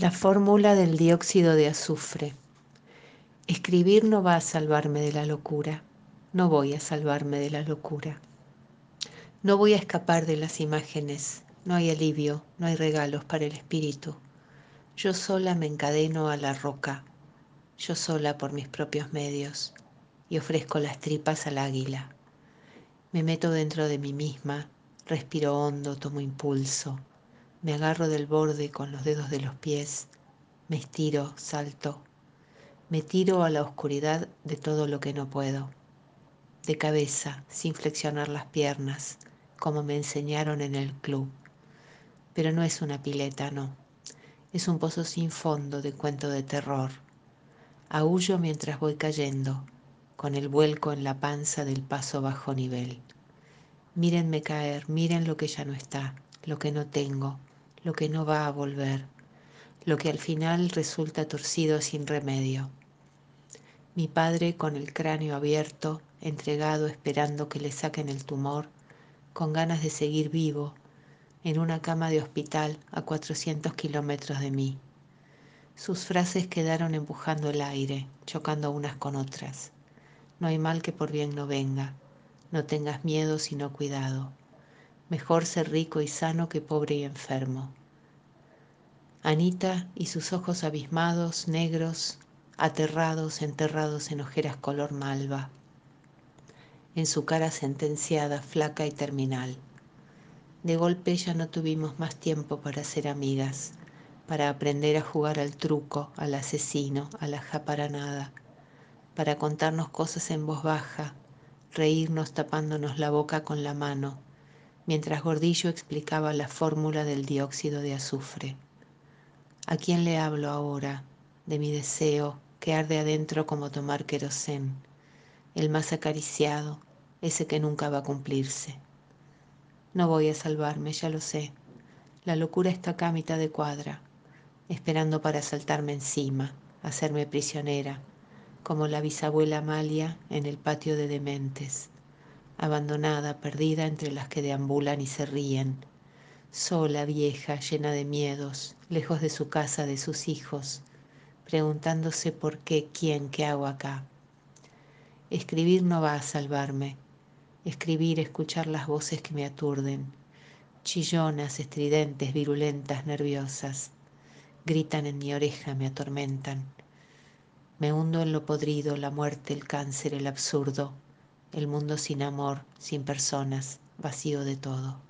La fórmula del dióxido de azufre. Escribir no va a salvarme de la locura. No voy a salvarme de la locura. No voy a escapar de las imágenes. No hay alivio, no hay regalos para el espíritu. Yo sola me encadeno a la roca. Yo sola por mis propios medios. Y ofrezco las tripas al águila. Me meto dentro de mí misma. Respiro hondo, tomo impulso me agarro del borde con los dedos de los pies, me estiro, salto, me tiro a la oscuridad de todo lo que no puedo, de cabeza, sin flexionar las piernas, como me enseñaron en el club. Pero no es una pileta, no. Es un pozo sin fondo de cuento de terror. Aullo mientras voy cayendo, con el vuelco en la panza del paso bajo nivel. Mírenme caer, miren lo que ya no está, lo que no tengo, lo que no va a volver, lo que al final resulta torcido sin remedio. Mi padre con el cráneo abierto, entregado esperando que le saquen el tumor, con ganas de seguir vivo, en una cama de hospital a 400 kilómetros de mí. Sus frases quedaron empujando el aire, chocando unas con otras. No hay mal que por bien no venga. No tengas miedo sino cuidado. Mejor ser rico y sano que pobre y enfermo. Anita y sus ojos abismados, negros, aterrados, enterrados en ojeras color malva. En su cara sentenciada, flaca y terminal. De golpe ya no tuvimos más tiempo para ser amigas, para aprender a jugar al truco, al asesino, a la japaranada, para contarnos cosas en voz baja, reírnos tapándonos la boca con la mano mientras Gordillo explicaba la fórmula del dióxido de azufre. ¿A quién le hablo ahora de mi deseo que arde adentro como tomar querosén, el más acariciado, ese que nunca va a cumplirse? No voy a salvarme, ya lo sé. La locura está acá a mitad de cuadra, esperando para saltarme encima, hacerme prisionera, como la bisabuela Amalia en el patio de dementes abandonada, perdida entre las que deambulan y se ríen, sola, vieja, llena de miedos, lejos de su casa, de sus hijos, preguntándose por qué, quién, qué hago acá. Escribir no va a salvarme. Escribir, escuchar las voces que me aturden, chillonas, estridentes, virulentas, nerviosas. Gritan en mi oreja, me atormentan. Me hundo en lo podrido, la muerte, el cáncer, el absurdo, el mundo sin amor, sin personas, vacío de todo.